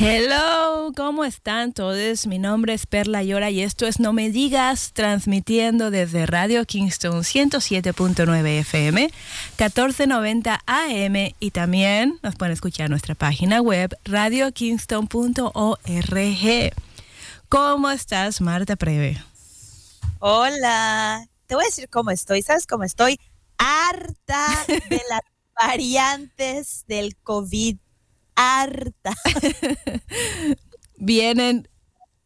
Hello, ¿cómo están todos? Mi nombre es Perla Llora y esto es No Me Digas, transmitiendo desde Radio Kingston 107.9 FM, 1490 AM y también nos pueden escuchar en nuestra página web radiokingston.org. ¿Cómo estás, Marta Preve? Hola, te voy a decir cómo estoy. ¿Sabes cómo estoy? Harta de las variantes del COVID. Harta. Vienen,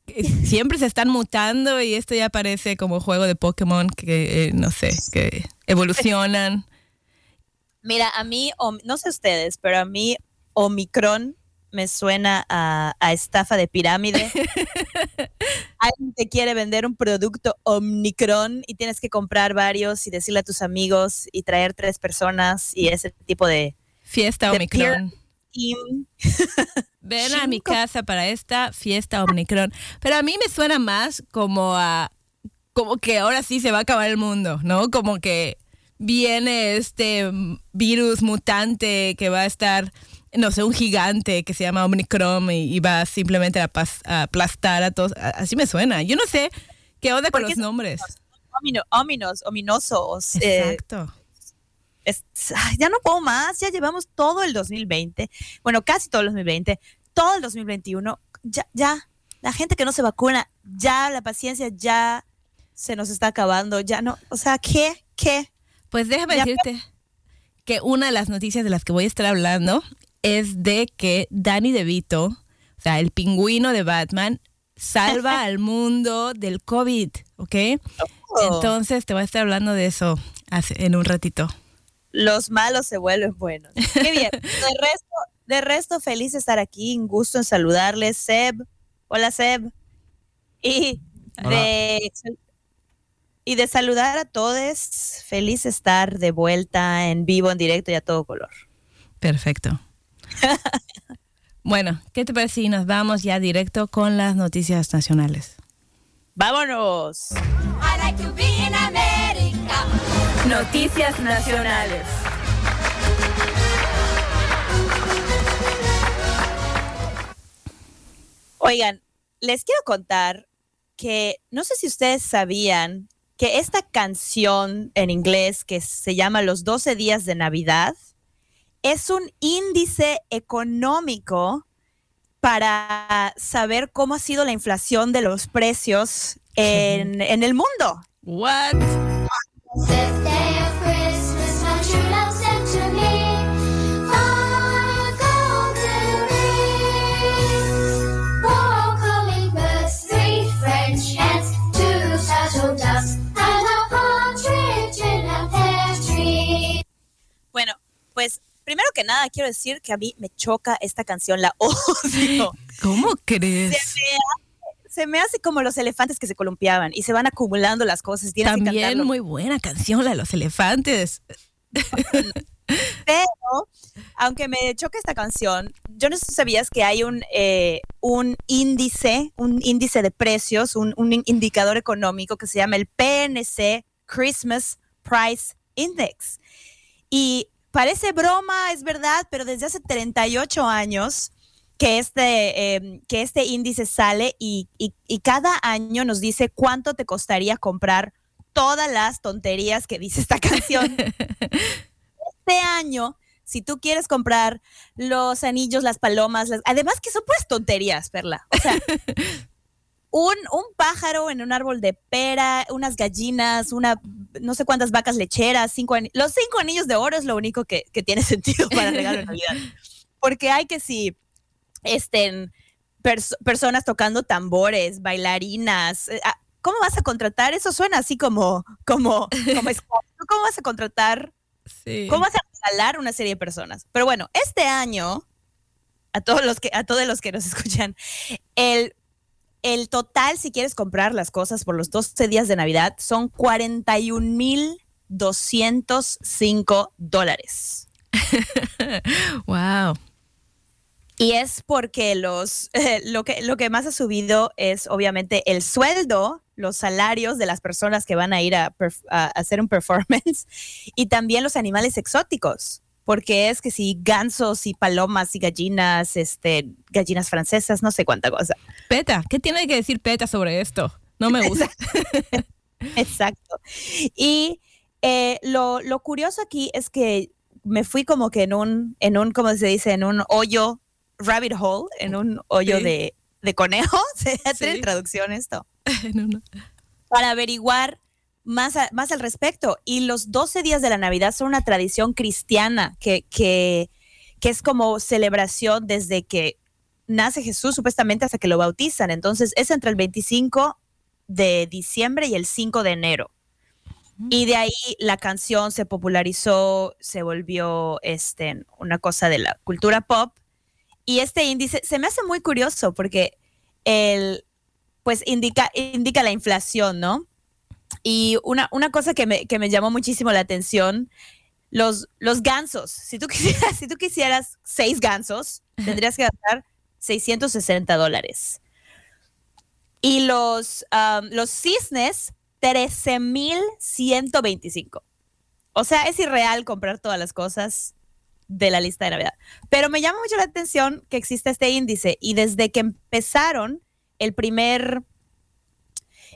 eh, siempre se están mutando y esto ya parece como juego de Pokémon que, eh, no sé, que evolucionan. Mira, a mí, no sé ustedes, pero a mí Omicron me suena a, a estafa de pirámide. Alguien te quiere vender un producto Omicron y tienes que comprar varios y decirle a tus amigos y traer tres personas y ese tipo de... Fiesta Omicron. Team. Ven a mi casa para esta fiesta Omicron. Pero a mí me suena más como a. Como que ahora sí se va a acabar el mundo, ¿no? Como que viene este virus mutante que va a estar, no sé, un gigante que se llama Omicron y, y va simplemente a, pas- a aplastar a todos. Así me suena. Yo no sé qué onda con ¿Por qué los nombres. Omino, ominos, ominosos. eh, Exacto. Es- ya no puedo más, ya llevamos todo el 2020, bueno, casi todo el 2020, todo el 2021, ya, ya, la gente que no se vacuna, ya la paciencia ya se nos está acabando, ya no, o sea, ¿qué? ¿Qué? Pues déjame Ya- decirte que una de las noticias de las que voy a estar hablando es de que Danny DeVito, o sea, el pingüino de Batman, salva al mundo del COVID, ¿ok? Entonces te voy a estar hablando de eso en un ratito. Los malos se vuelven buenos. Qué bien. De resto, de resto, feliz de estar aquí, un gusto en saludarles, Seb. Hola, Seb. Y de, y de saludar a todos, feliz de estar de vuelta en vivo, en directo y a todo color. Perfecto. Bueno, ¿qué te parece si nos vamos ya directo con las noticias nacionales? ¡Vámonos! I like to be in America. Noticias nacionales. Oigan, les quiero contar que no sé si ustedes sabían que esta canción en inglés que se llama Los 12 días de Navidad es un índice económico para saber cómo ha sido la inflación de los precios en, en el mundo. What? Pues primero que nada quiero decir que a mí me choca esta canción, la odio. ¿Cómo se crees? me, hace, se me hace como los elefantes que se columpiaban y se van acumulando las cosas. Tienes También muy buena canción, la de los elefantes. Pero, aunque me choca esta canción, yo no sé si sabías que hay un, eh, un índice, un índice de precios, un, un in- indicador económico que se llama el PNC Christmas Price Index. Y parece broma, es verdad, pero desde hace 38 años que este, eh, que este índice sale y, y- y cada año nos dice cuánto te costaría comprar todas las tonterías que dice esta canción. este año, si tú quieres comprar los anillos, las palomas, las- además que son puras tonterías, Perla. O sea, un, un pájaro en un árbol de pera, unas gallinas, una no sé cuántas vacas lecheras, cinco los cinco anillos de oro es lo único que, que tiene sentido para regalo de Navidad. Porque hay que si estén pers- personas tocando tambores, bailarinas, eh, ah, ¿cómo vas a contratar? Eso suena así como, como. ¿Cómo vas a contratar? Sí. ¿Cómo vas a regalar una serie de personas? Pero bueno, este año, a todos los que, a todos los que nos escuchan, el, el total, si quieres comprar las cosas por los 12 días de Navidad, son 41,205 dólares. Wow. Y es porque los, lo, que, lo que más ha subido es obviamente el sueldo, los salarios de las personas que van a ir a, a hacer un performance y también los animales exóticos. Porque es que si gansos y palomas y gallinas, este, gallinas francesas, no sé cuánta cosa. Peta, ¿qué tiene que decir Peta sobre esto? No me gusta. Exacto. Y eh, lo, lo curioso aquí es que me fui como que en un, en un, ¿cómo se dice? En un hoyo, rabbit hole, en un hoyo Sí. de, de conejo. ¿Se Sí. traducción esto? No, no. Para averiguar más, a- más al respecto. Y los 12 días de la Navidad son una tradición cristiana que, que, que es como celebración desde que nace Jesús supuestamente hasta que lo bautizan. Entonces es entre el 25 de diciembre y el 5 de enero. Y de ahí la canción se popularizó, se volvió este, una cosa de la cultura pop. Y este índice se me hace muy curioso porque el, pues indica, indica la inflación, ¿no? Y una, una cosa que me, que me llamó muchísimo la atención, los, los gansos. Si tú, quisieras, si tú quisieras seis gansos, tendrías que gastar 660 dólares. Y los, um, los cisnes, 13,125. O sea, es irreal comprar todas las cosas de la lista de Navidad. Pero me llama mucho la atención que existe este índice y desde que empezaron, el primer,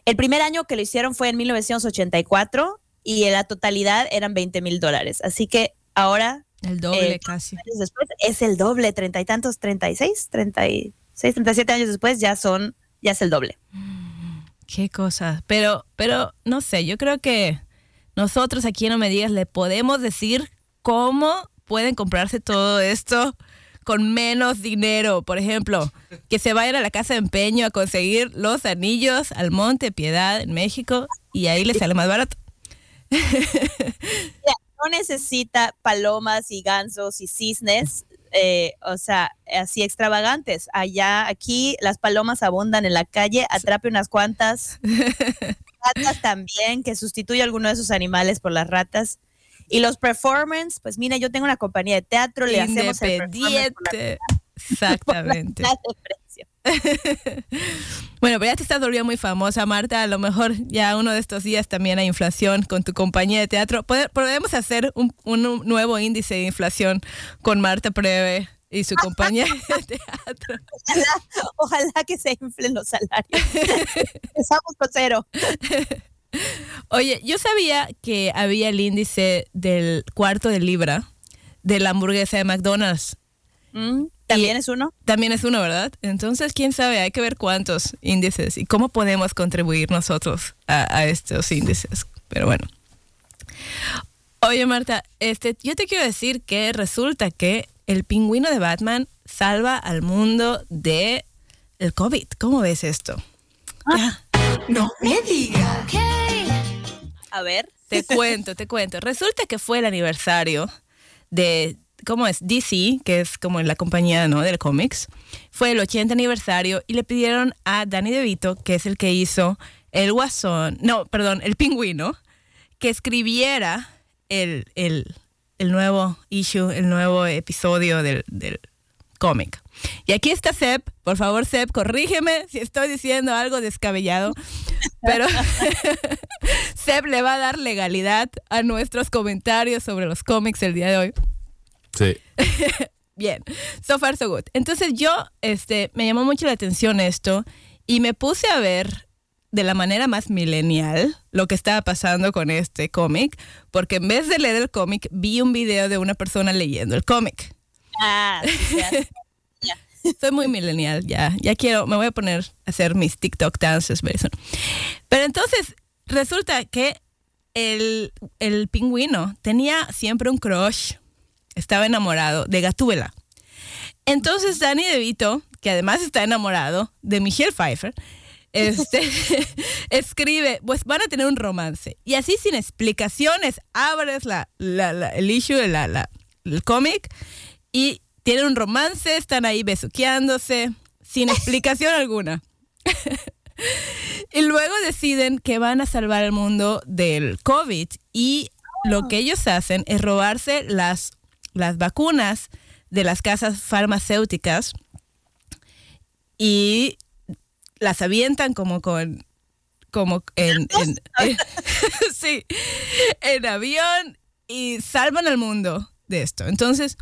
el primer año que lo hicieron fue en 1984 y en la totalidad eran 20 mil dólares. Así que ahora, El doble Eh, casi. años después, es el doble, treinta y tantos, 36, 36, 37 años después ya son, ya es el doble. Qué cosa. Pero, pero, no sé, yo creo que nosotros aquí en No Me Digas le podemos decir cómo pueden comprarse todo esto con menos dinero. Por ejemplo, que se vayan a la casa de empeño a conseguir los anillos al Monte Piedad en México y ahí les sale más barato. no necesita palomas y gansos y cisnes, eh, o sea, así extravagantes. Allá, aquí, las palomas abundan en la calle, atrape unas cuantas. Ratas también, que sustituye a alguno de esos animales por las ratas. Y los performance, pues mira, yo tengo una compañía de teatro, le hacemos el performance la. Exactamente. Bueno, pero ya te estás volviendo muy famosa, Marta. A lo mejor ya uno de estos días también hay inflación con tu compañía de teatro. Pode- Podemos hacer un, un nuevo índice de inflación con Marta Preve y su compañía de teatro. Ojalá, ojalá que se inflen los salarios. Empezamos con cero. Oye, yo sabía que había el índice del cuarto de libra de la hamburguesa de McDonald's. Mm, ¿También es uno? También es uno, ¿verdad? Entonces, quién sabe, hay que ver cuántos índices y cómo podemos contribuir nosotros a, a estos índices. Pero bueno. Oye, Marta, este, yo te quiero decir que resulta que el pingüino de Batman salva al mundo de el COVID. ¿Cómo ves esto? Ya, No me digas. A ver. te cuento, te cuento. Resulta que fue el aniversario de, ¿cómo es? DC, que es como la compañía, ¿no? Del cómics. Fue el 80 aniversario y le pidieron a Danny DeVito, que es el que hizo el guasón, no, perdón, el pingüino, que escribiera el, el, el nuevo issue, el nuevo episodio del, del cómic. Y aquí está Seb, por favor Seb, corrígeme si estoy diciendo algo descabellado, pero Seb le va a dar legalidad a nuestros comentarios sobre los cómics el día de hoy. Sí. Bien, so far so good. Entonces yo, este, me llamó mucho la atención esto y me puse a ver de la manera más millennial lo que estaba pasando con este cómic, porque en vez de leer el cómic, vi un video de una persona leyendo el cómic. Ah, ya. Soy muy millennial, ya, ya quiero, me voy a poner a hacer mis TikTok dances. Pero entonces, resulta que el, el pingüino tenía siempre un crush, estaba enamorado de Gatúbela. Entonces Danny DeVito, que además está enamorado de Michelle Pfeiffer, este, escribe, pues van a tener un romance. Y así sin explicaciones, abres la, la- la- el issue, la, la- el cómic, y tienen un romance, están ahí besuqueándose, sin explicación alguna. y luego deciden que van a salvar el mundo del COVID y lo que ellos hacen es robarse las, las vacunas de las casas farmacéuticas y las avientan como con como en, en- en- sí en avión y salvan al mundo de esto entonces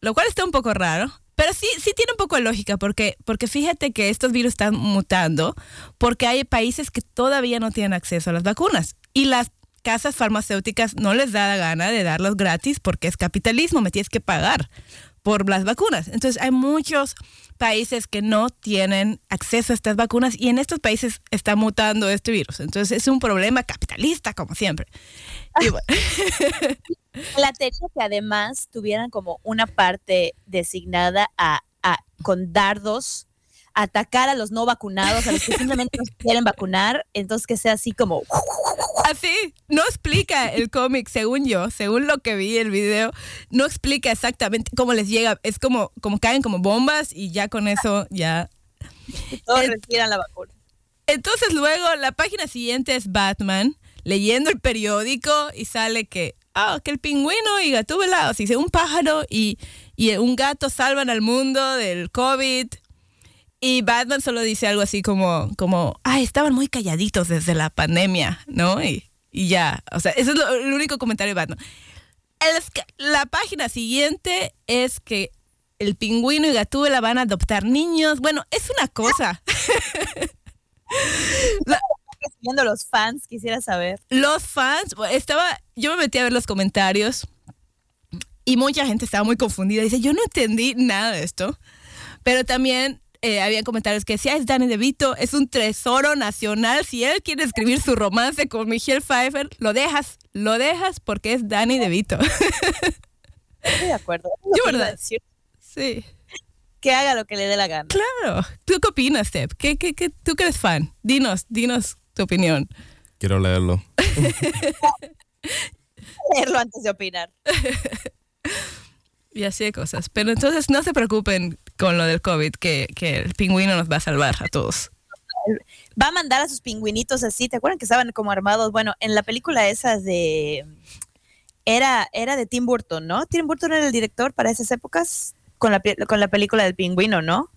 lo cual está un poco raro pero sí sí tiene un poco de lógica porque porque fíjate que estos virus están mutando porque hay países que todavía no tienen acceso a las vacunas y las casas farmacéuticas no les da la gana de darlos gratis porque es capitalismo me tienes que pagar por las vacunas. Entonces hay muchos países que no tienen acceso a estas vacunas y en estos países está mutando este virus. Entonces es un problema capitalista, como siempre. Y bueno, La que además tuvieran como una parte designada a- con dardos atacar a los no vacunados, a los que simplemente no se quieren vacunar, entonces que sea así como así, no explica el cómic, según yo, según lo que vi el video, no explica exactamente cómo les llega. Es como, como caen como bombas y ya con eso ya todos El- respiran la vacuna. Entonces luego la página siguiente es Batman leyendo el periódico y sale que, ah, que el pingüino y Gatúbela, o sea, un pájaro y, y un gato salvan al mundo del COVID. Y Batman solo dice algo así como, como, ay, estaban muy calladitos desde la pandemia, ¿no? Y, y ya, o sea, ese es lo- el único comentario de Batman. El la página siguiente es que el pingüino y Gatúbela van a adoptar niños. Bueno, es una cosa. Viendo los fans, quisiera saber. los fans, estaba, yo me metí a ver los comentarios y mucha gente estaba muy confundida. Dice, yo no entendí nada de esto. Pero también eh, había comentarios que decía, es Danny DeVito, es un tesoro nacional. Si él quiere escribir su romance con Michelle Pfeiffer, lo dejas, lo dejas porque es Danny DeVito. Estoy de acuerdo. Yo, ¿verdad? decir, sí, Que haga lo que le dé la gana. claro. ¿Tú qué opinas, Steph? ¿Qué, qué, qué, ¿Tú que eres fan? Dinos, dinos tu opinión. Quiero leerlo. Leerlo antes de opinar. Y así de cosas. Pero entonces no se preocupen con lo del COVID, que, que el pingüino nos va a salvar a todos. Va a mandar a sus pingüinitos así. ¿Te acuerdan que estaban como armados? Bueno, en la película esa de. Era, era de Tim Burton, ¿no? Tim Burton era el director para esas épocas con la, con la película del pingüino, ¿no?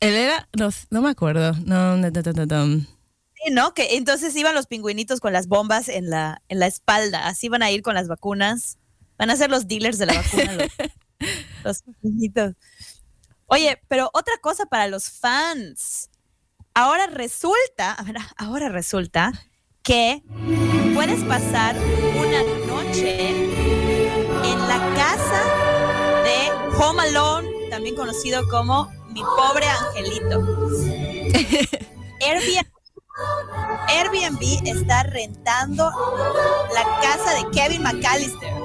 Él era, no, no me acuerdo. No, no, no, no, no, no. Sí, ¿no? Que entonces iban los pingüinitos con las bombas en la, en la espalda. Así van a ir con las vacunas. Van a ser los dealers de la vacuna, los, los pingüinitos. Oye, pero otra cosa para los fans. Ahora resulta, ahora resulta que puedes pasar una noche en la casa de Home Alone, también conocido como Mi Pobre Angelito. Airbnb, Airbnb está rentando la casa de Kevin McAllister.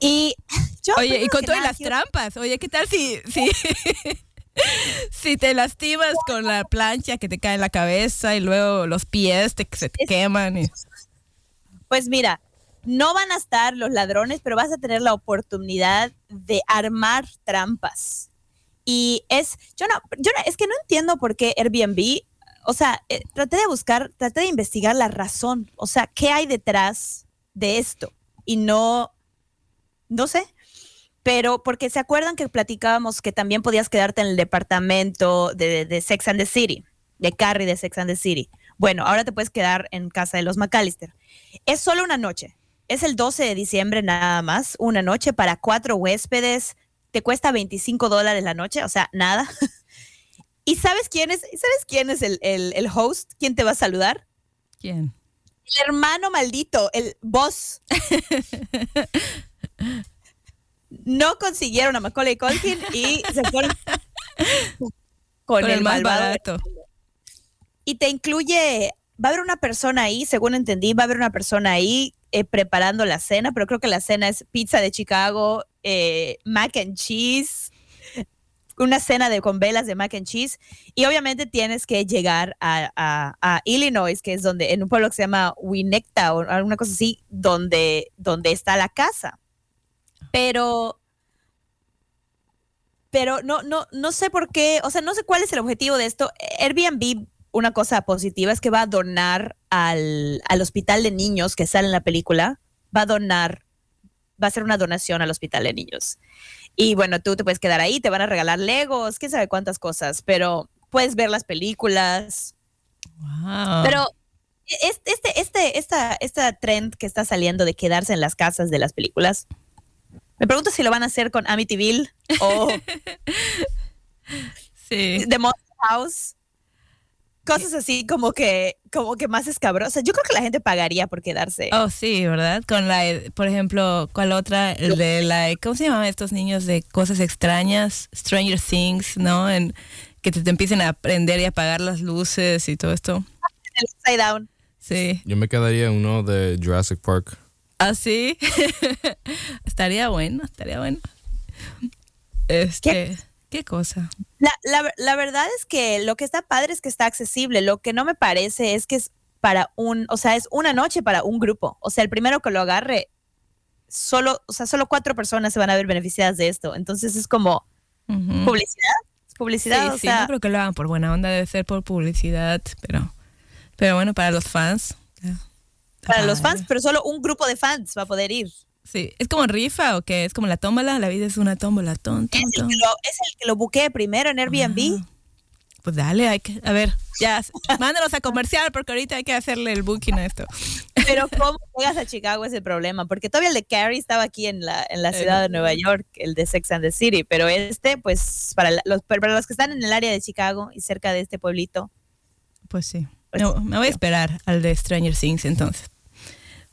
Y yo Oye, y con todas las trampas. Oye, ¿qué tal si, si, si te lastimas con la plancha que te cae en la cabeza y luego los pies te, se te queman? Y, Pues mira, no van a estar los ladrones, pero vas a tener la oportunidad de armar trampas. Y es, yo no, yo no, es que no entiendo por qué Airbnb, o sea, eh, traté de buscar, traté de investigar la razón, o sea, qué hay detrás de esto. Y no, no sé, pero porque se acuerdan que platicábamos que también podías quedarte en el departamento de, de Sex and the City, de Carrie de Sex and the City. Bueno, ahora te puedes quedar en casa de los McAllister. Es solo una noche. Es el 12 de diciembre nada más, una noche para cuatro huéspedes. Te cuesta 25 dólares la noche, o sea, nada. ¿Y sabes quién es, sabes quién es el, el- el host? ¿Quién te va a saludar? ¿Quién? El hermano maldito, el boss. No consiguieron a Macaulay Culkin y se fueron con, Con el, el más barato. Y te incluye, va a haber una persona ahí, según entendí, va a haber una persona ahí eh, preparando la cena, pero creo que la cena es pizza de Chicago, eh, mac and cheese, una cena de con velas de mac and cheese y obviamente tienes que llegar a, a- a Illinois, que es donde en un pueblo que se llama Winnetka o alguna cosa así, donde, donde está la casa. Pero pero no, no, no sé por qué, o sea, no sé cuál es el objetivo de esto. Airbnb, una cosa positiva es que va a donar al, al hospital de niños que sale en la película, va a donar, va a hacer una donación al hospital de niños. Y bueno, tú te puedes quedar ahí, te van a regalar legos, quién sabe cuántas cosas, pero puedes ver las películas. Wow. Pero este, este, este, esta, esta trend que está saliendo de quedarse en las casas de las películas, me pregunto si lo van a hacer con Amityville o sí. The Monster House. Cosas así como que, como que más escabrosas. Yo creo que la gente pagaría por quedarse. Oh, sí, ¿verdad? Con la, por ejemplo, ¿cuál otra? El de la, ¿cómo se llaman estos niños de cosas extrañas? Stranger Things, ¿no? En, que te, te empiecen a prender y apagar las luces y todo esto. El Upside Down. Sí. Yo me quedaría en uno de Jurassic Park. Así. estaría bueno, estaría bueno. Este, ¿qué, cosa? La, la- la verdad es que lo que está padre es que está accesible. Lo que no me parece es que es para un, o sea, es una noche para un grupo. O sea, el primero que lo agarre, solo, o sea, solo cuatro personas se van a ver beneficiadas de esto. Entonces es como Ujú. publicidad. Es publicidad, Sí, o sí, sea, no creo que lo hagan por buena onda, debe ser por publicidad, pero, pero bueno, para los fans. Para los fans, pero solo un grupo de fans va a poder ir. Sí, es como rifa o qué, es como la tómbola, la vida es una tómbola, ton, ton, Es el ton. que lo, es el que lo buquee primero en Airbnb. Ah, Pues dale, hay que, a ver, ya, mándanos a comercial porque ahorita hay que hacerle el booking a esto. Pero cómo llegas a Chicago es el problema, porque todavía el de Carrie estaba aquí en la, en la ciudad de Nueva York, el de Sex and the City, pero este, pues, para los, para los que están en el área de Chicago y cerca de este pueblito, Pues sí. Pues No, sí. me voy a esperar al de Stranger Things entonces.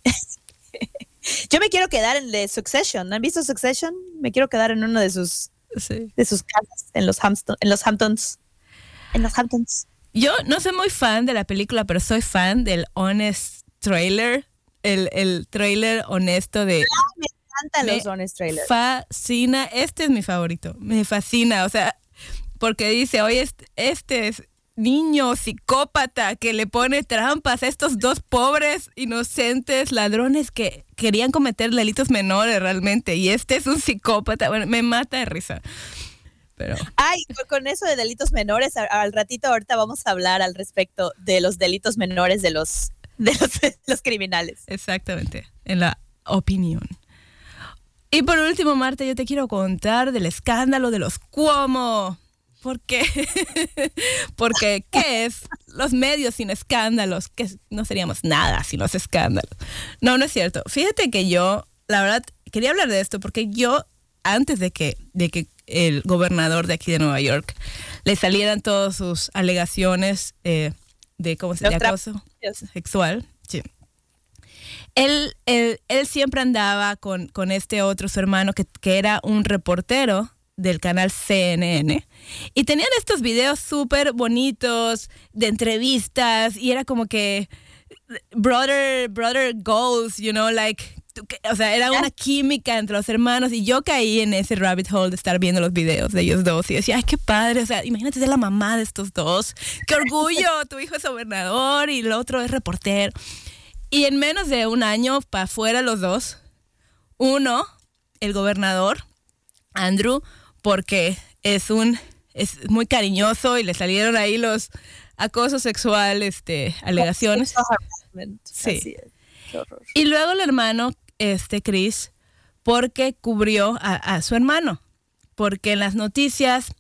yo me quiero quedar en de Succession. ¿No han visto Succession? Me quiero quedar en uno de sus, Sí. de sus casas, en los, Hampton- en los Hamptons. En los Hamptons. Yo no soy muy fan de la película, pero soy fan del honest trailer, el, el trailer honesto de Cantan Me los Honest Trailers. fascina, este es mi favorito, me fascina, o sea, porque dice, oye, este, este es niño psicópata que le pone trampas a estos dos pobres inocentes ladrones que querían cometer delitos menores realmente, y este es un psicópata, bueno, me mata de risa. Pero Ay, con- eso de delitos menores, al ratito ahorita vamos a hablar al respecto de los delitos menores de los, de los, de los criminales. Exactamente, en la opinión. Y por último, Marta, yo te quiero contar del escándalo de los Cuomo. ¿Por qué? Porque, ¿qué es? Los medios sin escándalos, que no seríamos nada sin los escándalos. No, no es cierto. Fíjate que yo, la verdad, quería hablar de esto porque yo, antes de que, de que el gobernador de aquí de Nueva York le salieran todas sus alegaciones eh, de, ¿cómo se trapos acoso sexual, sí. Él, él, él siempre andaba con, con este otro, su hermano, que, que era un reportero del canal CNN. Y tenían estos videos súper bonitos de entrevistas y era como que brother, brother goals, you know, like, o sea, era una química entre los hermanos y yo caí en ese rabbit hole de estar viendo los videos de ellos dos y decía, ay, qué padre, o sea, imagínate ser la mamá de estos dos, qué orgullo, tu hijo es gobernador y el otro es reportero. Y en menos de un año, para afuera los dos, uno, el gobernador, Andrew, porque es un es muy cariñoso y le salieron ahí los acosos sexuales, este, alegaciones. Sexual. Sí. Y luego el hermano, este Chris, porque cubrió a, a su hermano, porque en las noticias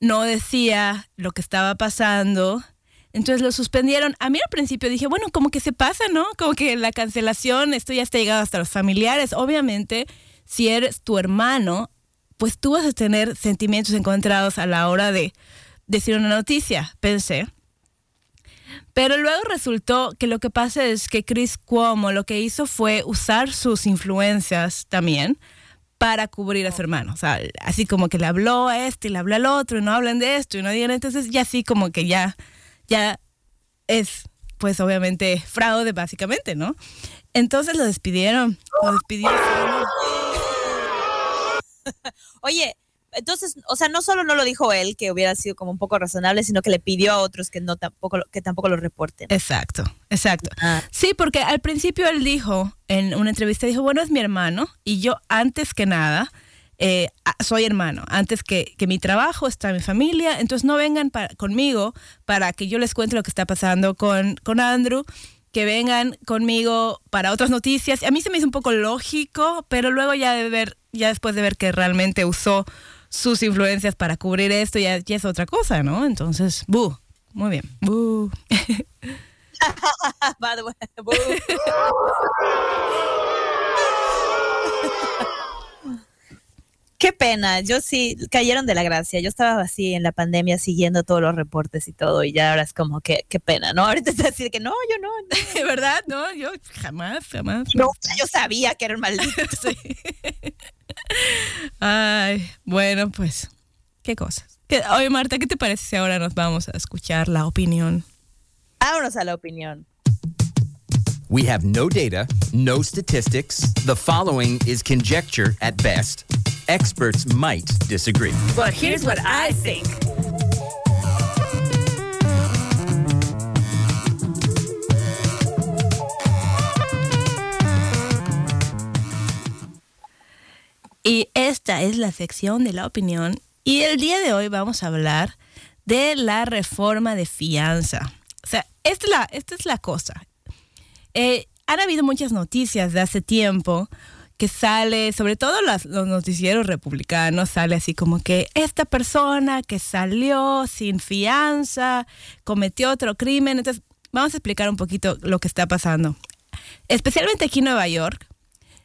no decía lo que estaba pasando. Entonces lo suspendieron. A mí al principio dije, bueno, como que se pasa, ¿no? Como que la cancelación, esto ya está llegado hasta los familiares. Obviamente, si eres tu hermano, pues tú vas a tener sentimientos encontrados a la hora de decir una noticia, pensé. Pero luego resultó que lo que pasa es que Chris Cuomo lo que hizo fue usar sus influencias también para cubrir a su hermano. O sea, así como que le habló a este y le habló al otro y no hablan de esto y no digan. Entonces ya así como que ya, ya es, pues obviamente, fraude básicamente, ¿no? Entonces lo despidieron. Lo despidió. Oye, entonces, o sea, no solo no lo dijo él, que hubiera sido como un poco razonable, sino que le pidió a otros que no tampoco, lo- que tampoco lo reporten. Exacto, exacto. Ah. Sí, porque al principio él dijo, en una entrevista, dijo, bueno, es mi hermano y yo antes que nada eh, soy hermano, antes que, que mi trabajo está mi familia, entonces no vengan conmigo para que yo les cuente lo que está pasando con, con Andrew, que vengan conmigo para otras noticias. A mí se me hizo un poco lógico, pero luego ya de ver, ya después de ver que realmente usó sus influencias para cubrir esto, ya, ya es otra cosa, ¿no? Entonces, bu, muy bien, bu. By the way, boo. Qué pena, yo sí, cayeron de la gracia. Yo estaba así en la pandemia siguiendo todos los reportes y todo, y ya ahora es como que, qué pena, ¿no? Ahorita es decir que no, yo no, no, ¿Verdad? No, yo jamás, jamás. no, yo sabía que era un maldito. Sí. Ay, bueno, pues, qué cosas. ¿Qué- Oye, Marta, ¿qué te parece si ahora nos vamos a escuchar la opinión? Vámonos a la opinión. We have no data, no statistics. The following is conjecture at best. Experts might disagree. But here's what I think. Y esta es la sección de la opinión. Y el día de hoy vamos a hablar de la reforma de fianza. O sea, esta es la, esta es la cosa. Eh, han habido muchas noticias de hace tiempo que sale, sobre todo los noticieros republicanos, sale así como que esta persona que salió sin fianza cometió otro crimen. Entonces, vamos a explicar un poquito lo que está pasando. Especialmente aquí en Nueva York,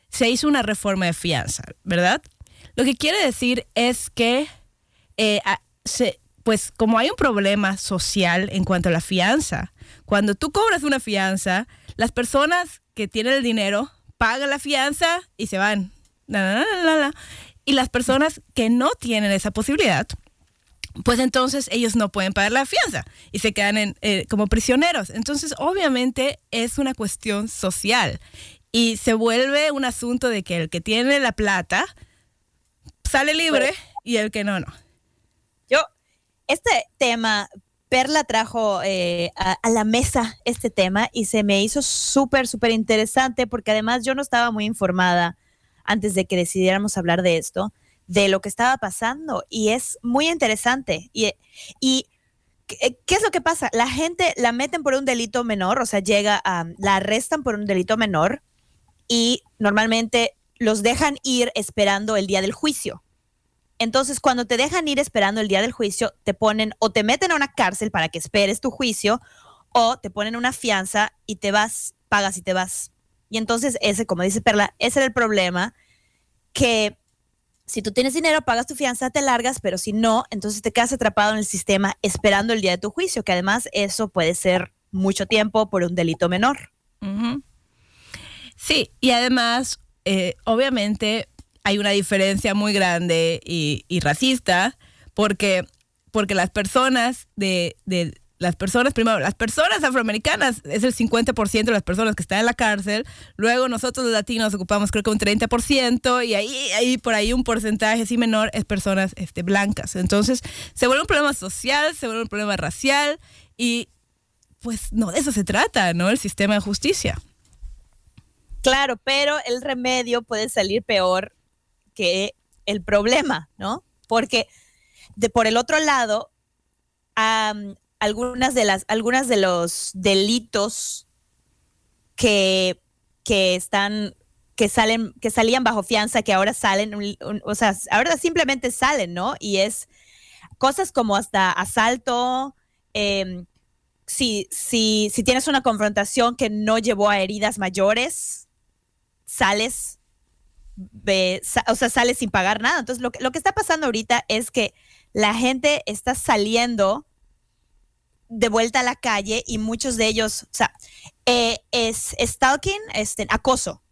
se hizo una reforma de fianza, ¿verdad? Lo que quiere decir es que, eh, pues como hay un problema social en cuanto a la fianza, cuando tú cobras una fianza, las personas que tienen el dinero pagan la fianza y se van. La, la, la, la, la. Y las personas que no tienen esa posibilidad, pues entonces ellos no pueden pagar la fianza y se quedan en, eh, como prisioneros. Entonces, obviamente es una cuestión social y se vuelve un asunto de que el que tiene la plata sale libre y el que no, no. Yo, este tema, Perla trajo eh, a, la mesa este tema y se me hizo súper, súper interesante porque además yo no estaba muy informada antes de que decidiéramos hablar de esto, de lo que estaba pasando y es muy interesante. Y, y ¿qué qué es lo que pasa? La gente la meten por un delito menor, o sea, llega a, la arrestan por un delito menor y normalmente los dejan ir esperando el día del juicio. Entonces, cuando te dejan ir esperando el día del juicio, te ponen o te meten a una cárcel para que esperes tu juicio o te ponen una fianza y te vas, pagas y te vas. Y entonces ese, como dice Perla, ese era el problema, que si tú tienes dinero, pagas tu fianza, te largas, pero si no, entonces te quedas atrapado en el sistema esperando el día de tu juicio, que además eso puede ser mucho tiempo por un delito menor. Sí, y además, eh, obviamente hay una diferencia muy grande y, racista porque, porque las personas de, de las personas, primero, las personas afroamericanas es el 50% de las personas que están en la cárcel, luego nosotros los latinos ocupamos creo que un 30% y ahí, ahí por ahí un porcentaje así menor es personas este, blancas. Entonces se vuelve un problema social, se vuelve un problema racial y pues no, de eso se trata, ¿no? El sistema de justicia. Claro, pero el remedio puede salir peor que el problema, ¿no? Porque de por el otro lado, am, algunas de las, algunas de los delitos que, que están, que salen, que salían bajo fianza, que ahora salen, o sea, ahora simplemente salen, ¿no? Y es cosas como hasta asalto, em, si, si, si tienes una confrontación que no llevó a heridas mayores, sales, o sea, sales sin pagar nada. Entonces, lo que, lo que está pasando ahorita es que la gente está saliendo de vuelta a la calle y muchos de ellos, o sea, eh, es stalking, este, acoso,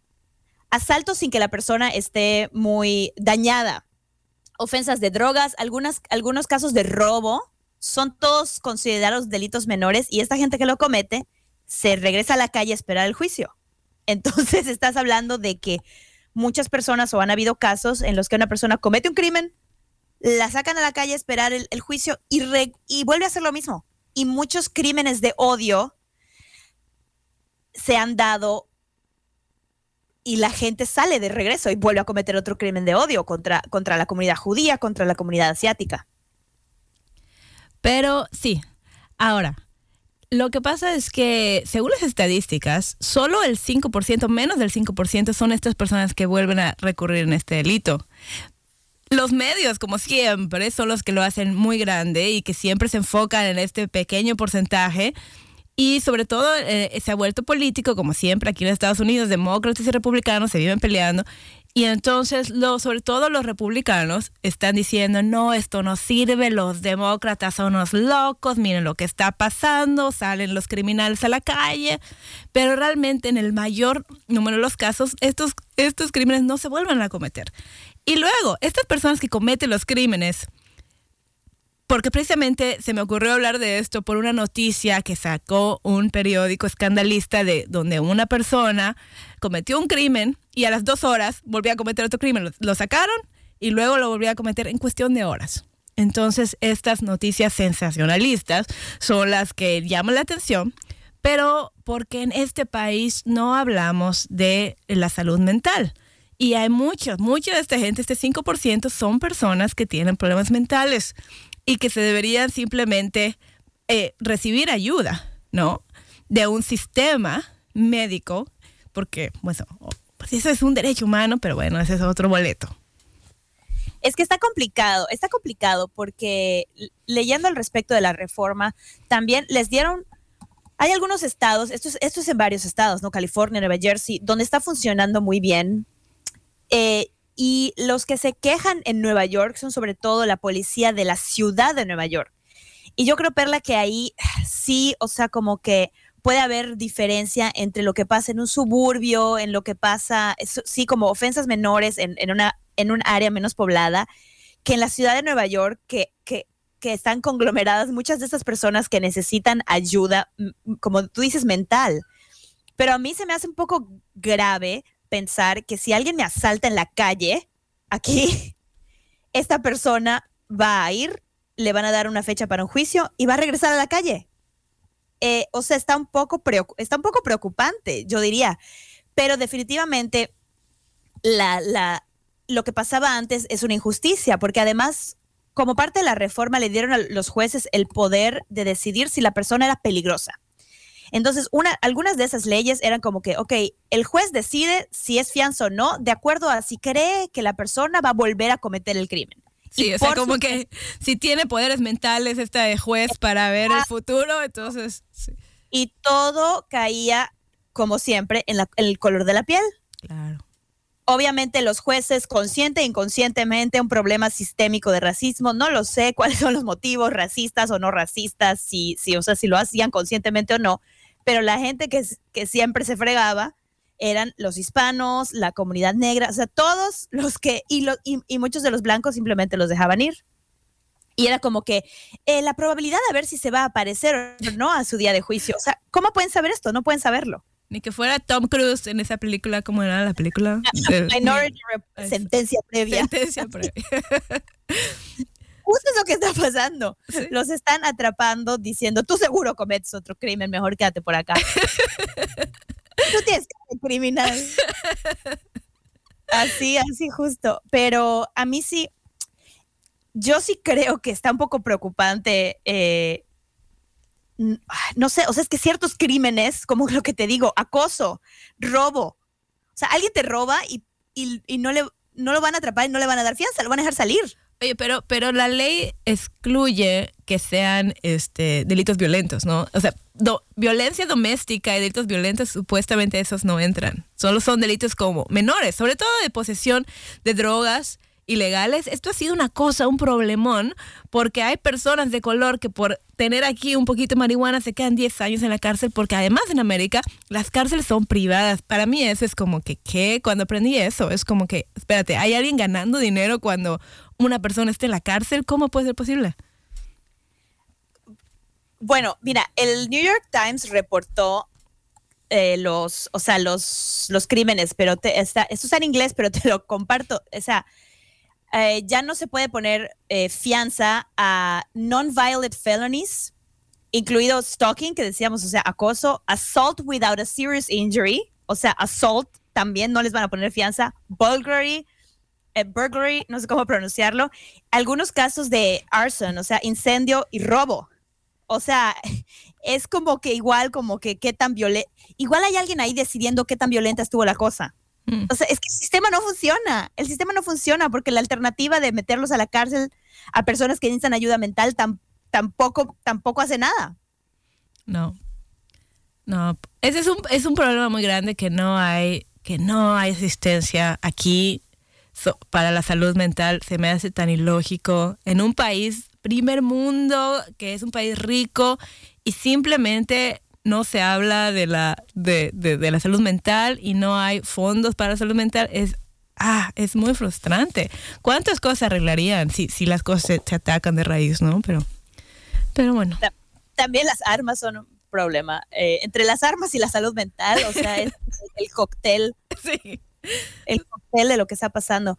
asalto sin que la persona esté muy dañada, ofensas de drogas, algunos casos de robo, son todos considerados delitos menores y esta gente que lo comete se regresa a la calle a esperar el juicio. Entonces estás hablando de que muchas personas o han habido casos en los que una persona comete un crimen, la sacan a la calle a esperar el, juicio y, y vuelve a hacer lo mismo. Y muchos crímenes de odio se han dado y la gente sale de regreso y vuelve a cometer otro crimen de odio contra, contra la comunidad judía, contra la comunidad asiática. Pero sí, ahora, lo que pasa es que según las estadísticas, solo el 5%, menos del 5% son estas personas que vuelven a recurrir en este delito. Los medios, como siempre, son los que lo hacen muy grande y que siempre se enfocan en este pequeño porcentaje. Y sobre todo eh, se ha vuelto político, como siempre, aquí en Estados Unidos, demócratas y republicanos se viven peleando. Y entonces, sobre todo los republicanos están diciendo, no, esto no sirve, los demócratas son unos locos, miren lo que está pasando, salen los criminales a la calle, pero realmente en el mayor número de los casos, estos, estos crímenes no se vuelven a cometer. Y luego, estas personas que cometen los crímenes, porque precisamente se me ocurrió hablar de esto por una noticia que sacó un periódico escandalista de donde una persona cometió un crimen y a las dos horas volvió a cometer otro crimen. Lo, lo sacaron y luego lo volvió a cometer en cuestión de horas. Entonces, estas noticias sensacionalistas son las que llaman la atención, pero porque en este país no hablamos de la salud mental. Y hay muchos, mucha de esta gente, este 5%, son personas que tienen problemas mentales y que se deberían simplemente eh, recibir ayuda, ¿no? De un sistema médico, porque, bueno, pues eso es un derecho humano, pero bueno, ese es otro boleto. Es que está complicado, está complicado porque leyendo al respecto de la reforma, también les dieron, hay algunos estados, esto es, esto es en varios estados, ¿no? California, Nueva Jersey, donde está funcionando muy bien. Eh, y los que se quejan en Nueva York son sobre todo la policía de la ciudad de Nueva York. Y yo creo, Perla, que ahí sí, o sea, como que puede haber diferencia entre lo que pasa en un suburbio, en lo que pasa, sí, como ofensas menores en, una, en un área menos poblada, que en la ciudad de Nueva York, que, que, que están conglomeradas muchas de esas personas que necesitan ayuda, como tú dices, mental. Pero a mí se me hace un poco grave pensar que si alguien me asalta en la calle, aquí, esta persona va a ir, le van a dar una fecha para un juicio y va a regresar a la calle. Eh, o sea, está un, poco está un poco preocupante, yo diría. Pero definitivamente la, la, lo que pasaba antes es una injusticia, porque además, como parte de la reforma, le dieron a los jueces el poder de decidir si la persona era peligrosa. Entonces, una, algunas de esas leyes eran como que, ok, el juez decide si es fianza o no, de acuerdo a si cree que la persona va a volver a cometer el crimen. Sí, Y o sea, como su- que si tiene poderes mentales esta de juez para ver el futuro, entonces, sí, Y todo caía, como siempre, en, la- en el color de la piel. claro. Obviamente los jueces, consciente e inconscientemente, un problema sistémico de racismo, no lo sé cuáles son los motivos racistas o no racistas, si, si, o sea, si lo hacían conscientemente o no, pero la gente que, que siempre se fregaba eran los hispanos, la comunidad negra, o sea, todos los que, y, lo- y, y muchos de los blancos simplemente los dejaban ir. Y era como que eh, la probabilidad de ver si se va a aparecer o no a su día de juicio. O sea, ¿cómo pueden saber esto? No pueden saberlo. Ni que fuera Tom Cruise en esa película, ¿cómo era la película? Minority sentencia previa. Sentencia previa. Justo eso que está pasando. Los están atrapando diciendo, tú seguro cometes otro crimen, mejor quédate por acá. tú tienes que ser criminal. Así, así justo. Pero a mí sí, yo sí creo que está un poco preocupante. eh, no sé, o sea, es que ciertos crímenes, como lo que te digo, acoso, robo. O sea, alguien te roba y, y- y no, le, no lo van a atrapar y no le van a dar fianza, lo van a dejar salir. Oye, pero, pero la ley excluye que sean este, delitos violentos, ¿no? O sea, violencia doméstica y delitos violentos, supuestamente esos no entran. Solo son delitos como menores, sobre todo de posesión de drogas ilegales. Esto ha sido una cosa, un problemón, porque hay personas de color que por tener aquí un poquito de marihuana se quedan 10 años en la cárcel, porque además en América las cárceles son privadas. Para mí eso es como que, ¿qué? Cuando aprendí eso, es como que, espérate, ¿hay alguien ganando dinero cuando una persona esté en la cárcel? ¿Cómo puede ser posible? Bueno, mira, el New York Times reportó eh, los, o sea, los, los crímenes, pero te, está, esto está en inglés, pero te lo comparto. O sea, eh, ya no se puede poner eh, fianza a non-violent felonies, incluido stalking, que decíamos, o sea, acoso, assault without a serious injury, o sea, assault también no les van a poner fianza, burglary, burglary, no sé cómo pronunciarlo, algunos casos de arson, o sea, incendio y robo. O sea, es como que igual, como que qué tan violenta, igual hay alguien ahí decidiendo qué tan violenta estuvo la cosa. Mm. O sea, es que el sistema no funciona. El sistema no funciona porque la alternativa de meterlos a la cárcel a personas que necesitan ayuda mental tam- tampoco, tampoco hace nada. No. No. Ese es un, es un problema muy grande que no hay, que no hay asistencia aquí so- para la salud mental. Se me hace tan ilógico. En un país primer mundo, que es un país rico, y simplemente no se habla de la, de, de- de la salud mental y no hay fondos para la salud mental, es, ah, es muy frustrante. ¿Cuántas cosas arreglarían si, si las cosas se, se atacan de raíz, no? Pero, pero bueno. Ta- También las armas son un problema. Eh, entre las armas y la salud mental, o sea, es el cóctel Sí. El cóctel de lo que está pasando.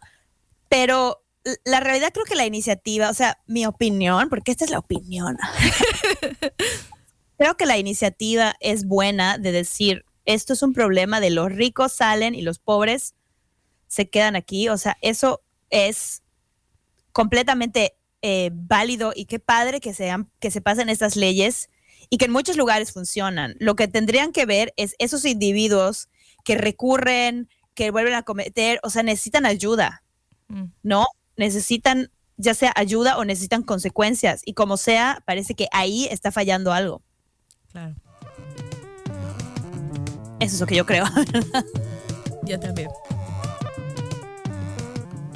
Pero la realidad creo que la iniciativa, o sea, mi opinión, porque esta es la opinión, creo que la iniciativa es buena de decir, esto es un problema de los ricos salen y los pobres se quedan aquí. O sea, eso es completamente eh, válido y qué padre que, sean, que se pasen estas leyes y que en muchos lugares funcionan. Lo que tendrían que ver es esos individuos que recurren, que vuelven a cometer, o sea, necesitan ayuda, Mm. ¿no? Necesitan ya sea ayuda o necesitan consecuencias. Y como sea, parece que ahí está fallando algo. Claro. Eso es lo que yo creo. Yo también.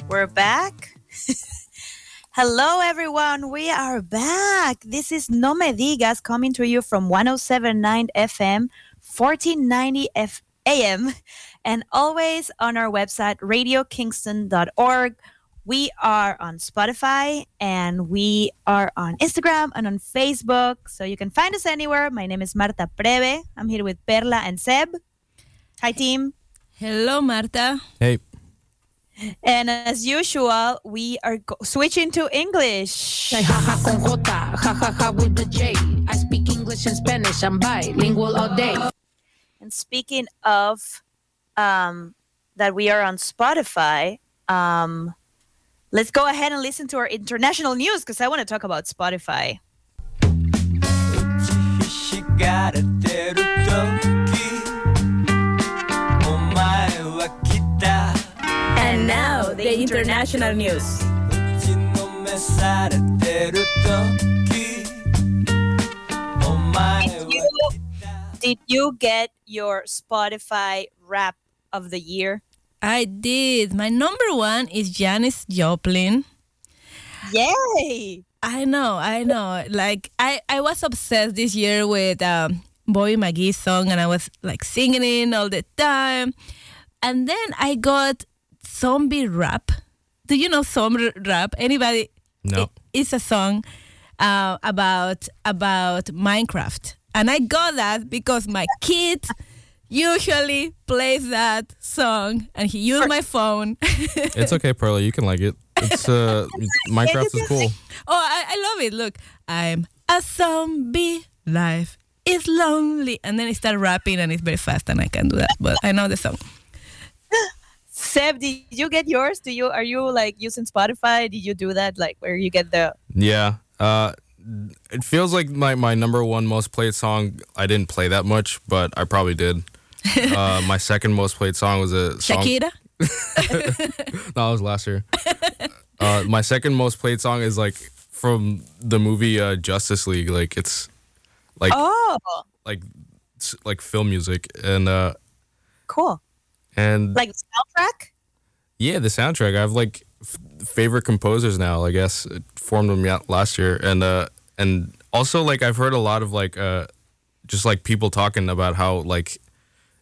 We're back. Hello, everyone. We are back. This is No Me Digas coming to you from 1079 FM, 1490 F- AM, and always on our website, radiokingston.org. We are on Spotify and we are on Instagram and on Facebook. So you can find us anywhere. My name is Marta Preve. I'm here with Perla and Seb. Hi, team. Hello, Marta. Hey, And as usual, we are go- switching to English. Say jaja con J, jajaja with the J. I speak English and Spanish, I'm bilingual all day. And speaking of um, that we are on Spotify, um, let's go ahead and listen to our international news because I want to talk about Spotify. And now the international news. Did you, did you get your Spotify wrap of the year? I did. My number one is Janis Joplin. Yay! I know, I know. Like I, I was obsessed this year with um, Bobby McGee's song, and I was like singing it all the time. And then I got zombie rap. Do you know zombie rap? Anybody? No. It- it's a song uh, about about Minecraft, and I got that because my kid usually plays that song, and he used my phone. it's okay, Perla. You can like it. It's uh, Minecraft is cool. Oh, I, I love it. Look, I'm a zombie. Life is lonely. And then it started rapping and it's very fast and I can do that. But I know the song. Seb, did you get yours? Do you are you like using Spotify? Did you do that like where you get the Yeah. Uh, it feels like my, my number one most played song. I didn't play that much, but I probably did. uh, my second most played song was a song. Shakira? No, that was last year. uh, my second most played song is like from the movie uh, Justice League. Like it's like Oh, like like film music and uh cool. and Like soundtrack? yeah, the soundtrack. I have like f- favorite composers now. I guess it formed them last year, and uh, and also like I've heard a lot of like uh, just like people talking about how like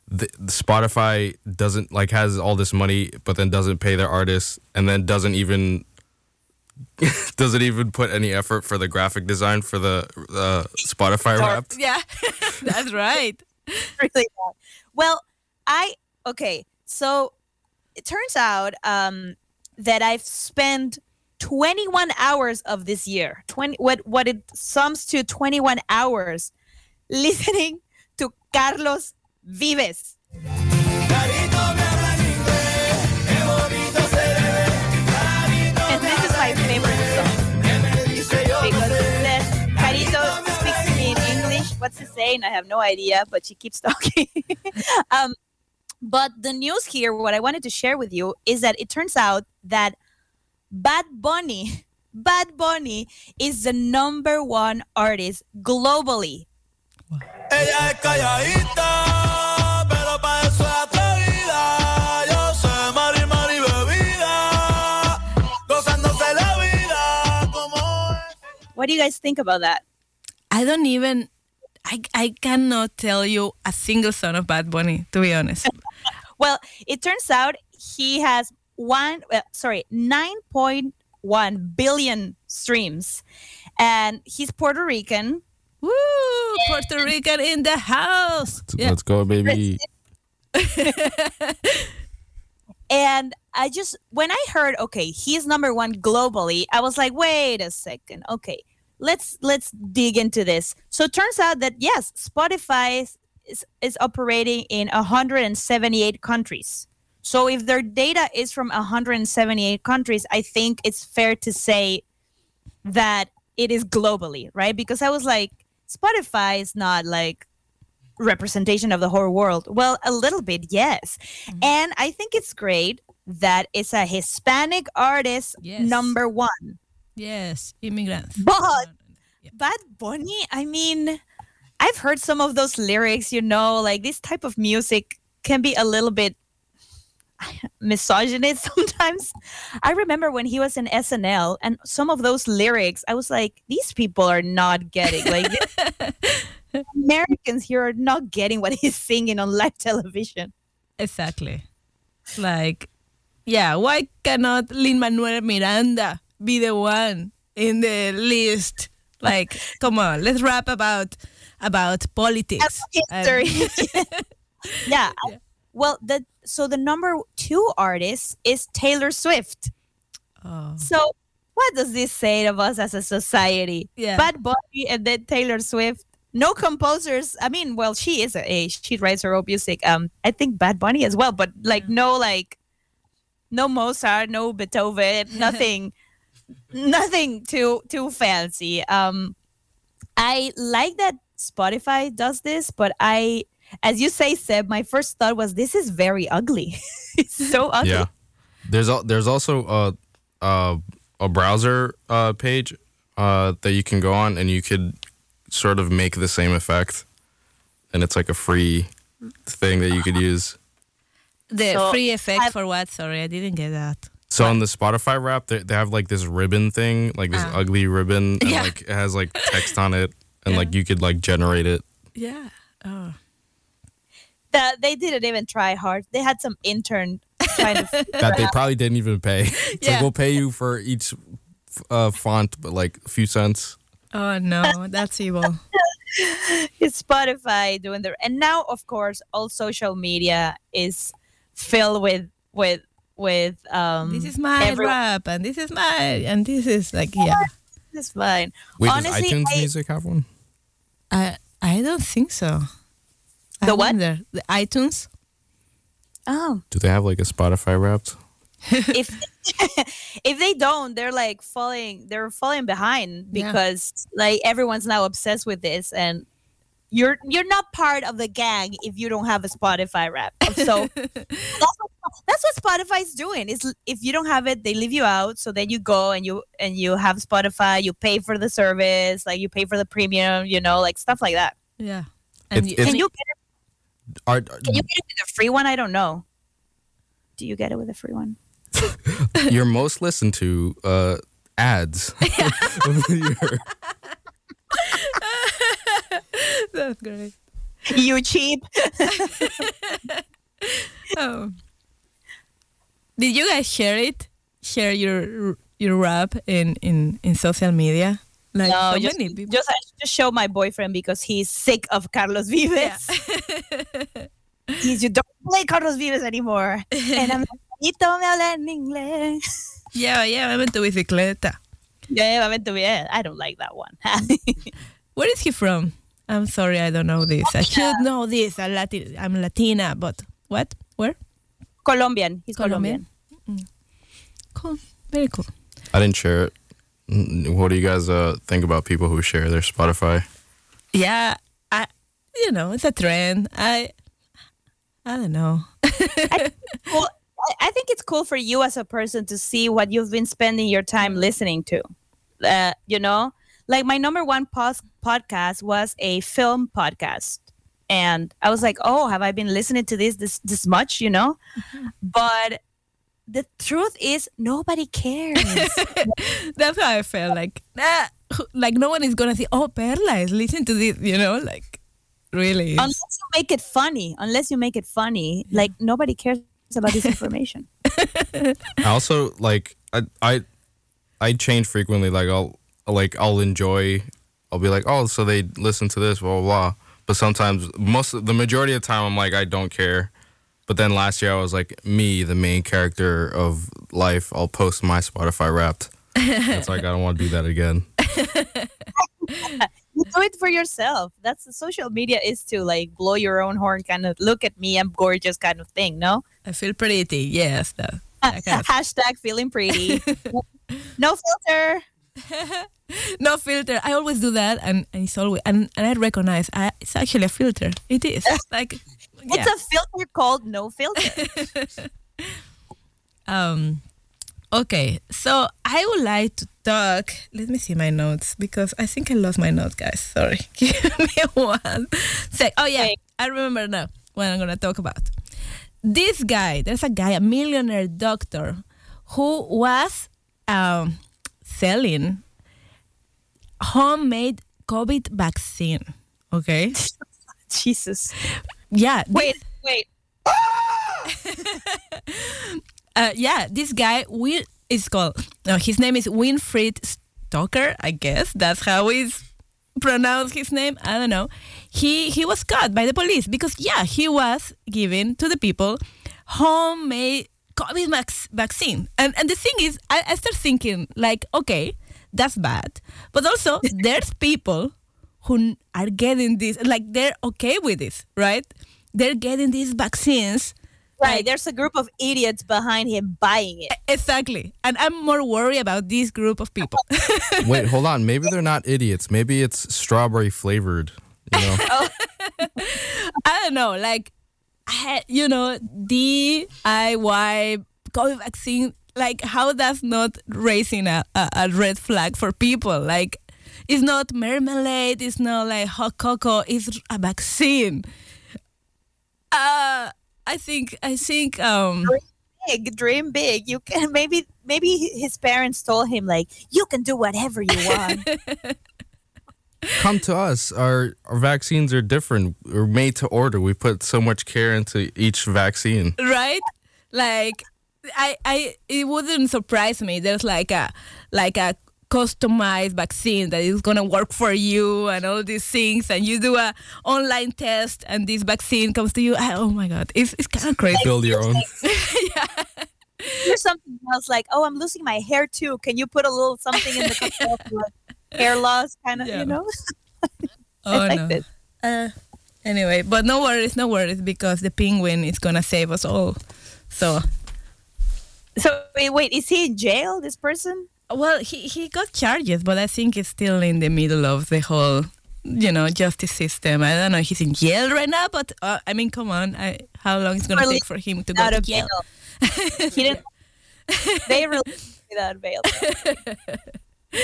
the, the Spotify doesn't like has all this money, but then doesn't pay their artists, and then doesn't even doesn't even put any effort for the graphic design for the uh, Spotify rap. Yeah, that's right. really bad. Well, I okay. So it turns out um, that I've spent 21 hours of this year. 20 what what it sums to 21 hours listening to Carlos Vives. Because it Carito speaks in English. What's he saying? I have no idea, but she keeps talking. um, but the news here, what I wanted to share with you is that it turns out that Bad Bunny, Bad Bunny is the number one artist globally. What do you guys think about that? I don't even. I, I cannot tell you a single song of Bad Bunny, to be honest. Well, it turns out he has one, uh, sorry, 9.1 billion streams. And he's Puerto Rican. Woo! Puerto Rican in the house. Yeah. Let's go, baby. And I just, when I heard, okay, he's number one globally, I was like, wait a second. Okay, let's let's dig into this. So it turns out that yes, Spotify is, is, operating in 178 countries. So if their data is from 178 countries, I think it's fair to say that it is globally, right? Because I was like, Spotify is not like representation of the whole world. Well, a little bit, yes. Mm-hmm. And I think it's great that it's a Hispanic artist Yes. number one. Yes, immigrants. But Bad Bunny, I mean, I've heard some of those lyrics, you know, like this type of music can be a little bit misogynist sometimes. I remember when he was in SNL and some of those lyrics, I was like, these people are not getting like Americans here are not getting what he's singing on live television. Exactly. Like, yeah, why cannot Lin Manuel Miranda be the one in the list? Like, come on, let's rap about about politics. history. yeah. I- Well, the so the number two artist is Taylor Swift. Oh. So what does this say of us as a society? Yeah. Bad Bunny and then Taylor Swift. No composers. I mean, well, she is a, a she writes her own music. Um, I think Bad Bunny as well, but like no like no Mozart, no Beethoven, nothing nothing too too fancy. Um I like that Spotify does this, but I as you say, Seb, my first thought was this is very ugly. it's so ugly. Yeah. There's al- there's also a a, a browser uh, page uh, that you can go on and you could sort of make the same effect, and it's like a free thing that you could use. The So, free effect I've- for what? Sorry, I didn't get that. So on the Spotify wrap, they, they have like this ribbon thing, like this Ah. ugly ribbon, and Yeah. like it has like text on it, and like you could like generate it. Yeah. Oh. that they didn't even try hard. They had some intern trying to figure That they probably didn't even pay. It's Yeah. like we'll pay you for each uh, font, but like a few cents. Oh no, that's evil. It's Spotify doing their and now of course all social media is filled with with with um This is my everyone- rap, and this is my, and this is like, yeah. It's fine. Wait, Honestly, does iTunes I- Music have one? I I don't think so. I The what? wonder. The iTunes. Oh, Do they have like a Spotify wrapped? if if they don't, they're like falling. They're falling behind Yeah. because like everyone's now obsessed with this, and you're you're not part of the gang if you don't have a Spotify rap. So that's what, that's what Spotify's doing. Is if you don't have it, they leave you out. So then you go and you and you have Spotify. You pay for the service, like you pay for the premium. You know, like stuff like that. Yeah. And It's- you, it's- Can you get it, Are, can you get it with a free one? I don't know. Do you get it with a free one? You're most listened to uh, ads of the year. That's great. you cheap. Oh. Did you guys share it? Share your your rap in in in social media? Like No, so just, many people. just I just show my boyfriend because he's sick of Carlos Vives. he's you don't play Carlos Vives anymore, and I'm like, me habla en inglés. Yeah, yeah, I went to bicicleta. Llévame tu. I don't like that one. Where is he from? I'm sorry, I don't know this. I should know this. I'm, Latin, I'm Latina, but what? Where? Colombian. He's Colombian. Colombian. Cool. Very cool. I didn't share it. Mm, What do you guys uh, think about people who share their Spotify? Yeah, I, you know, it's a trend. I, I don't know. Well, I- I think it's cool for you as a person to see what you've been spending your time listening to. Uh, you know, like my number one pos- podcast was a film podcast. And I was like, oh, have I been listening to this this, this much, you know? Mm-hmm. But the truth is, nobody cares. That's how I felt. Like, nah, like no one is gonna say, "Oh, Perla is listening to this," you know, like really. unless you make it funny, unless you make it funny, like nobody cares about this information. I also like I I I change frequently. Like I'll like I'll enjoy. I'll be like, oh, so they listen to this, blah blah. blah. But sometimes, most the majority of the time, I'm like, I don't care. But then last year, I was like, me, the main character of life. I'll post my Spotify Wrapped. it's like I don't want to do that again. you do it for yourself. That's social media is to like blow your own horn, kind of look at me, I'm gorgeous kind of thing. No, I feel pretty. Yes, that, that kind of- hashtag feeling pretty. no filter. no filter. I always do that, and, and it's always and, and I recognize I, it's actually a filter. It is like yeah. It's a filter called no filter. Um, okay, so I would like to talk. Let me see my notes because I think I lost my notes, guys. Sorry, give me one sec. Oh yeah. I remember now what I'm gonna talk about. This guy, there's a guy, a millionaire doctor, who was um, selling homemade COVID vaccine. Okay, Jesus. yeah. this- Wait, wait. uh, yeah, this guy Will is called. No, his name is Winfried Stoker. I guess that's how he's pronounced his name. I don't know. He he was caught by the police because yeah, he was giving to the people homemade COVID vac- vaccine. And and the thing is, I, I start thinking like, okay, that's bad, but also there's people who are getting this like they're okay with this, right? They're getting these vaccines. Right, like- there's a group of idiots behind him buying it. Exactly. And I'm more worried about this group of people. Wait, hold on. Maybe they're not idiots. Maybe it's strawberry flavored. You know. I don't know, like, I, you know, DIY COVID vaccine, like, how that's not raising a, a, a red flag for people? Like, it's not marmalade, it's not like hot cocoa, it's a vaccine. Uh, I think, I think, um, Big, dream big. You can maybe maybe his parents told him like you can do whatever you want. Come to us. Our our vaccines are different. We're made to order. We put so much care into each vaccine. right like i i it wouldn't surprise me there's like a like a customized vaccine that is going to work for you and all these things and you do a online test and this vaccine comes to you I, oh my god it's, it's kind of crazy Build your own. yeah Here's something else like, oh, I'm losing my hair too. Can you put a little something in the control hair loss, kind of, Yeah. you know? oh I like no this. uh, anyway but no worries no worries because the penguin is going to save us all so So wait, wait, is he in jail? This person? Well, he, he got charges, but I think he's still in the middle of the whole, you know, justice system. I don't know. He's in jail right now, but uh, I mean, come on. I, how long is it going to take for him to go Out to of jail? he didn't. they released without bail.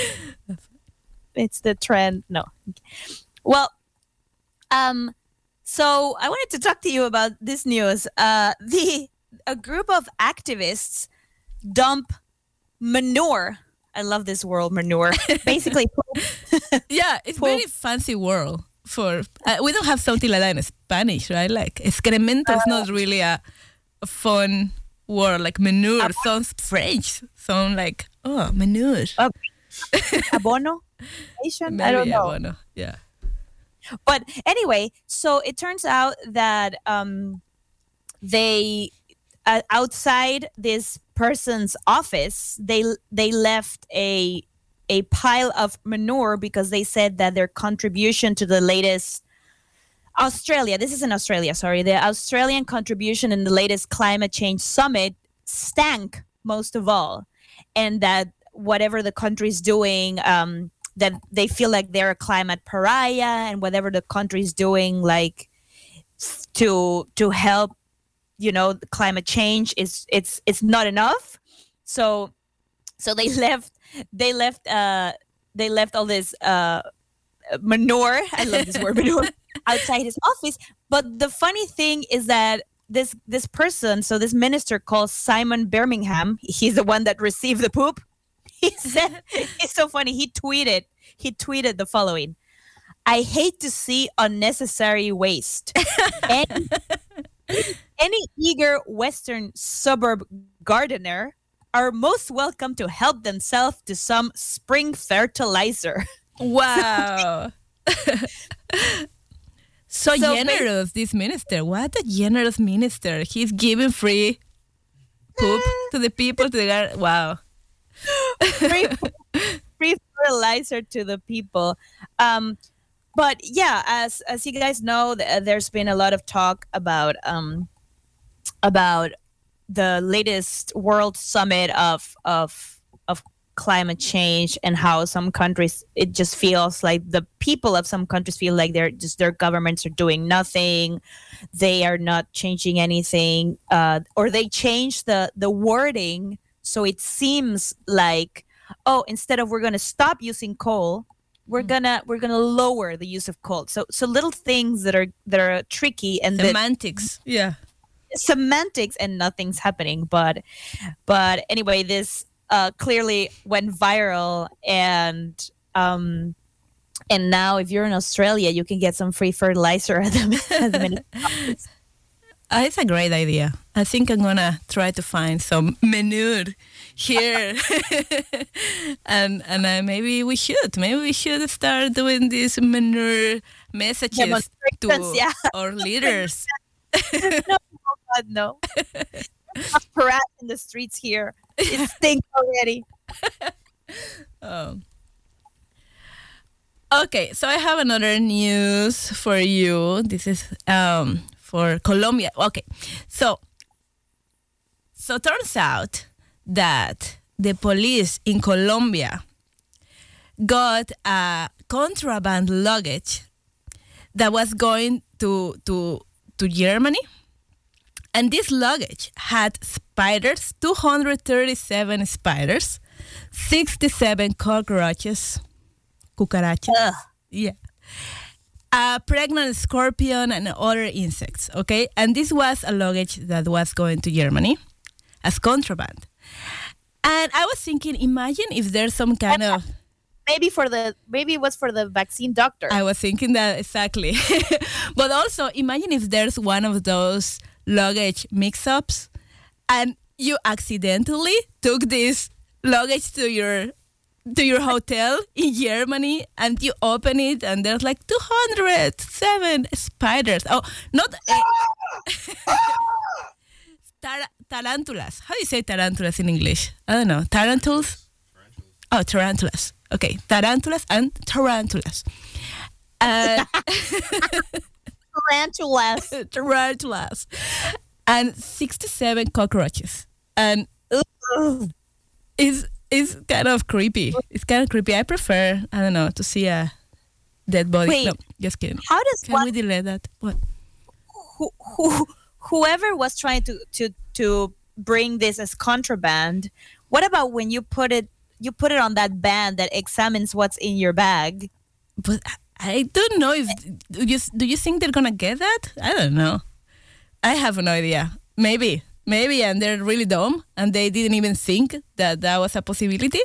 it's the trend. No. Well, um, so I wanted to talk to you about this news. Uh, the a group of activists dump manure. I love this word, manure. Basically, Yeah, it's Well- very fancy word for. Uh, we don't have something like that in Spanish, right? Like excremento is not really a, a fun word. Like manure sounds French. Sound like oh manure. abono. Nation? I Maybe, don't know. bueno, Yeah. but anyway so it turns out that um they uh, outside this person's office, they they left a a pile of manure because they said that their contribution to the latest Australia, this is in Australia, sorry, the Australian contribution in the latest climate change summit stank most of all, and that whatever the country's doing, um, that they feel like they're a climate pariah, and whatever the country's doing, like to to help, you know, climate change is it's it's not enough. So so they left they left uh they left all this uh manure. I love this word manure outside his office. But the funny thing is that this this person so this minister called simon birmingham he's the one that received the poop. He said it's so funny he tweeted he tweeted the following. I hate to see unnecessary waste. Any, any eager western suburb gardener are most welcome to help themselves to some spring fertilizer Wow. so, So generous, this minister. What a generous minister. He's giving free poop to the people. To the gar- wow. free, free fertilizer to the people. Um, but yeah, as as you guys know, th- there's been a lot of talk about um, about the latest World Summit of of of climate change and how some countries it just feels like the people of some countries feel like they're just their governments are doing nothing. They are not changing anything uh, or they change the the wording so it seems like oh instead of we're going to stop using coal we're gonna we're gonna lower the use of coal so so little things that are that are tricky and that Semantics. Yeah. semantics and nothing's happening but but anyway this uh clearly went viral and um and now if you're in australia you can get some free fertilizer at the, at it's a great idea. I think I'm gonna try to find some manure here, and and uh, maybe we should maybe we should start doing these manure messages to yeah. our leaders. no, God, no. Parade in the streets here. It stinks already. Oh. Okay, so I have another news for you. This is um, for Colombia. Okay, so so turns out that the police in Colombia got a contraband luggage that was going to to to Germany. And this luggage had spiders, 237 spiders, 67 cockroaches, cucarachas. Ugh. Yeah. A pregnant scorpion and other insects, okay? And this was a luggage that was going to Germany as contraband. And I was thinking, imagine if there's some kind of Maybe for the maybe it was for the vaccine doctor. I was thinking that exactly. but also, imagine if there's one of those luggage mix ups and you accidentally took this luggage to your to your hotel in Germany and you open it and there's like 207 spiders. Oh, not uh, tarantulas. How do you say tarantulas in English? I don't know. Tarantulas? Oh, tarantulas. Okay, tarantulas and tarantulas. Uh, Tarantulas. tarantulas and 67 cockroaches and it's it's kind of creepy it's kind of creepy i prefer i don't know to see a dead body Wait. no just kidding How does can one we delay that what who, who, whoever was trying to, to to bring this as contraband what about when you put it you put it on that band that examines what's in your bag? But I- don't know if do you do you think they're gonna get that? I don't know. I have no idea. Maybe maybe and they're really dumb and they didn't even think that that was a possibility.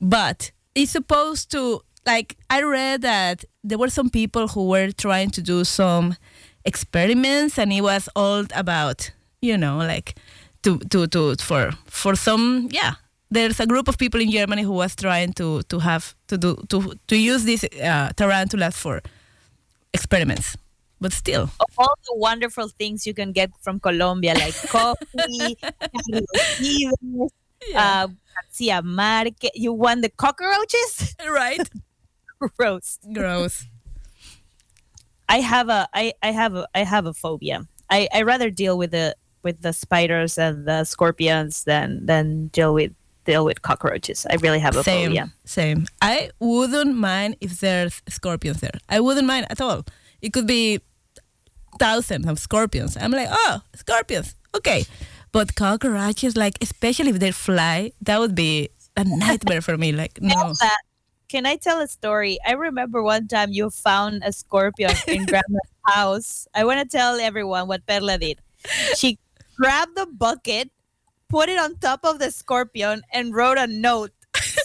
But it's supposed to like i read that there were some people who were trying to do some experiments and it was all about you know like to to to for for some yeah there's a group of people in germany who was trying to to have to do to to use these uh, tarantulas for experiments but still. all the wonderful things you can get from Colombia, like coffee, Vives, uh, You want the cockroaches? Right? Gross. Gross. I have a I, I have a I have a phobia. I, I rather deal with the with the spiders and the scorpions than than deal with deal with cockroaches. I really have a Same. phobia. Same. I wouldn't mind if there's scorpions there. I wouldn't mind at all. It could be thousands of scorpions. I'm like, oh, scorpions. Okay. But cockroaches, like, especially if they fly, that would be a nightmare for me. Like, no. Can I tell a story? I remember one time you found a scorpion in grandma's house. I want to tell everyone what Perla did. She grabbed the bucket, put it on top of the scorpion, and wrote a note.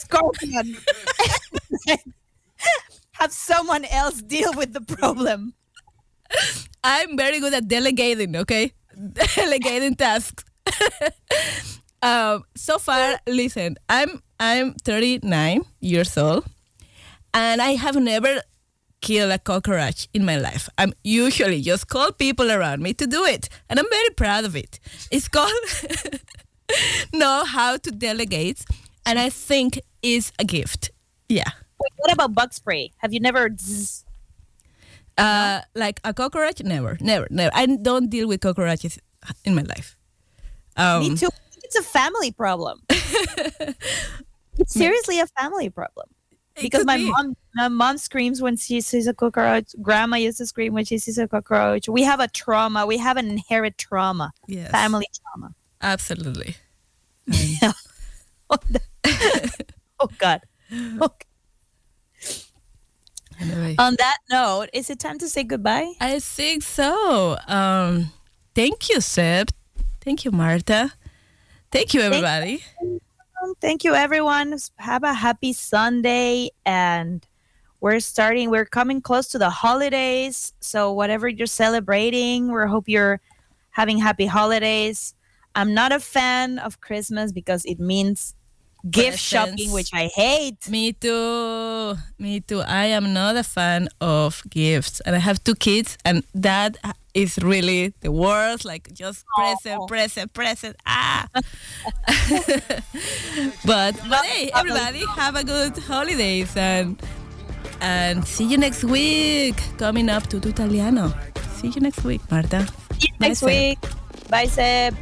Scorpion. Have someone else deal with the problem. I'm very good at delegating, okay? delegating tasks. um, so far, listen, I'm I'm 39 years old, and I have never killed a cockroach in my life. I'm usually just call people around me to do it, and I'm very proud of it. It's called know how to delegate, and I think is a gift. Yeah. Wait, what about bug spray? Have you never? zzz- Uh, like a cockroach? Never, never, never. I don't deal with cockroaches in my life. Um, Me too. It's a family problem. it's seriously a family problem. It because my be. mom my mom screams when she sees a cockroach grandma used to scream when she sees a cockroach we have a trauma we have an inherent trauma Yes. family trauma Absolutely. oh, oh god okay. Anyway. on that note is it time to say goodbye I think so. Um, thank you, Seb. Thank you, Marta. Thank you, everybody. Um, thank you everyone have a happy sunday and we're starting we're coming close to the holidays so whatever you're celebrating we hope you're having happy holidays i'm not a fan of christmas because it means gift shopping which i hate Me too. Me too. I am not a fan of gifts, and I have two kids, and that is really the worst. Like just present, Oh. present, present. Ah. but but hey, everybody, have a good holidays, and and see you next week. Coming up to Tutaliano. See you next week, Marta. See you Bye, next Seb. week bye seb